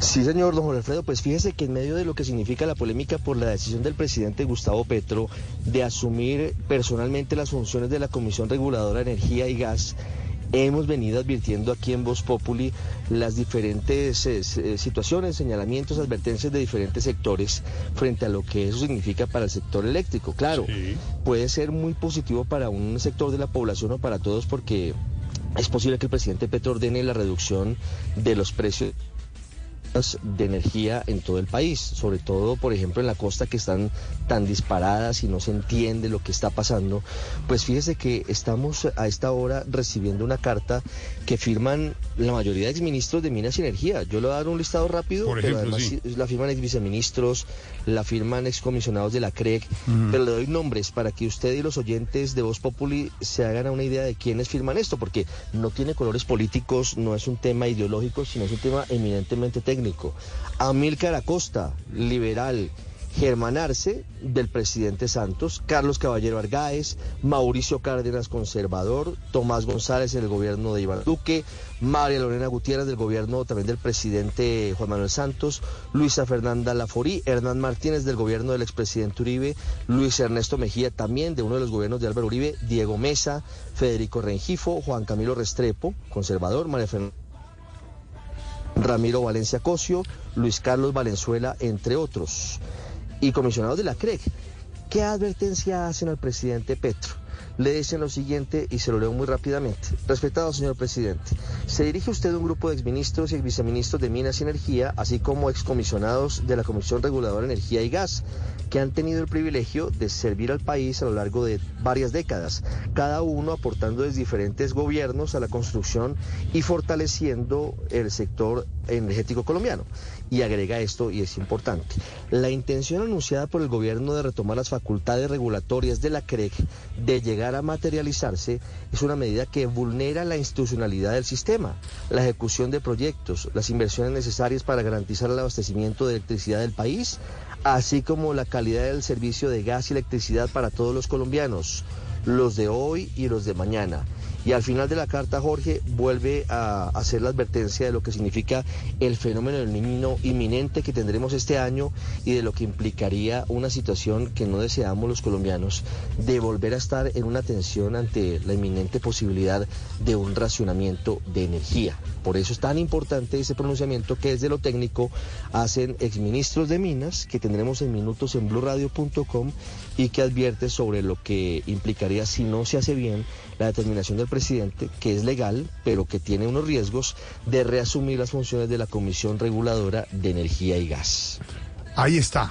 Sí, señor don Jorge Alfredo, pues fíjese que en medio de lo que significa la polémica por la decisión del presidente Gustavo Petro de asumir personalmente las funciones de la Comisión Reguladora de Energía y Gas, hemos venido advirtiendo aquí en Voz Populi las diferentes eh, eh, situaciones, señalamientos, advertencias de diferentes sectores frente a lo que eso significa para el sector eléctrico. Claro, puede ser muy positivo para un sector de la población o para todos porque es posible que el presidente Petro ordene la reducción de los precios de energía en todo el país, sobre todo, por ejemplo, en la costa que están tan disparadas y no se entiende lo que está pasando, pues fíjese que estamos a esta hora recibiendo una carta que firman la mayoría de exministros de Minas y Energía. Yo le voy a dar un listado rápido, pero además la firman ex viceministros, la firman excomisionados de la CREC, pero le doy nombres para que usted y los oyentes de Voz Populi se hagan una idea de quiénes firman esto, porque no tiene colores políticos, no es un tema ideológico, sino es un tema eminentemente técnico Amílcar Acosta, liberal. Germán Arce, del presidente Santos, Carlos Caballero Argáez, Mauricio Cárdenas, conservador, Tomás González, en el gobierno de Iván Duque, María Lorena Gutiérrez, del gobierno también del presidente Juan Manuel Santos, Luisa Fernanda Laforí, Hernán Martínez, del gobierno del expresidente Uribe, Luis Ernesto Mejía, también de uno de los gobiernos de Álvaro Uribe, Diego Mesa, Federico Rengifo, Juan Camilo Restrepo, conservador, María Fernanda. Ramiro Valencia Cosio, Luis Carlos Valenzuela, entre otros. Y comisionados de la CREC, ¿qué advertencia hacen al presidente Petro? le dicen lo siguiente y se lo leo muy rápidamente. Respetado señor presidente, se dirige usted a un grupo de exministros y viceministros de Minas y Energía, así como excomisionados de la Comisión Reguladora de Energía y Gas, que han tenido el privilegio de servir al país a lo largo de varias décadas, cada uno aportando desde diferentes gobiernos a la construcción y fortaleciendo el sector energético colombiano. Y agrega esto, y es importante, la intención anunciada por el gobierno de retomar las facultades regulatorias de la CREC de llegar a materializarse es una medida que vulnera la institucionalidad del sistema, la ejecución de proyectos, las inversiones necesarias para garantizar el abastecimiento de electricidad del país, así como la calidad del servicio de gas y electricidad para todos los colombianos, los de hoy y los de mañana. Y al final de la carta, Jorge vuelve a hacer la advertencia de lo que significa el fenómeno del niño inminente que tendremos este año y de lo que implicaría una situación que no deseamos los colombianos de volver a estar en una tensión ante la inminente posibilidad de un racionamiento de energía. Por eso es tan importante ese pronunciamiento que desde lo técnico hacen exministros de Minas, que tendremos en minutos en blurradio.com y que advierte sobre lo que implicaría si no se hace bien la determinación del presidente, que es legal, pero que tiene unos riesgos de reasumir las funciones de la Comisión Reguladora de Energía y Gas. Ahí está.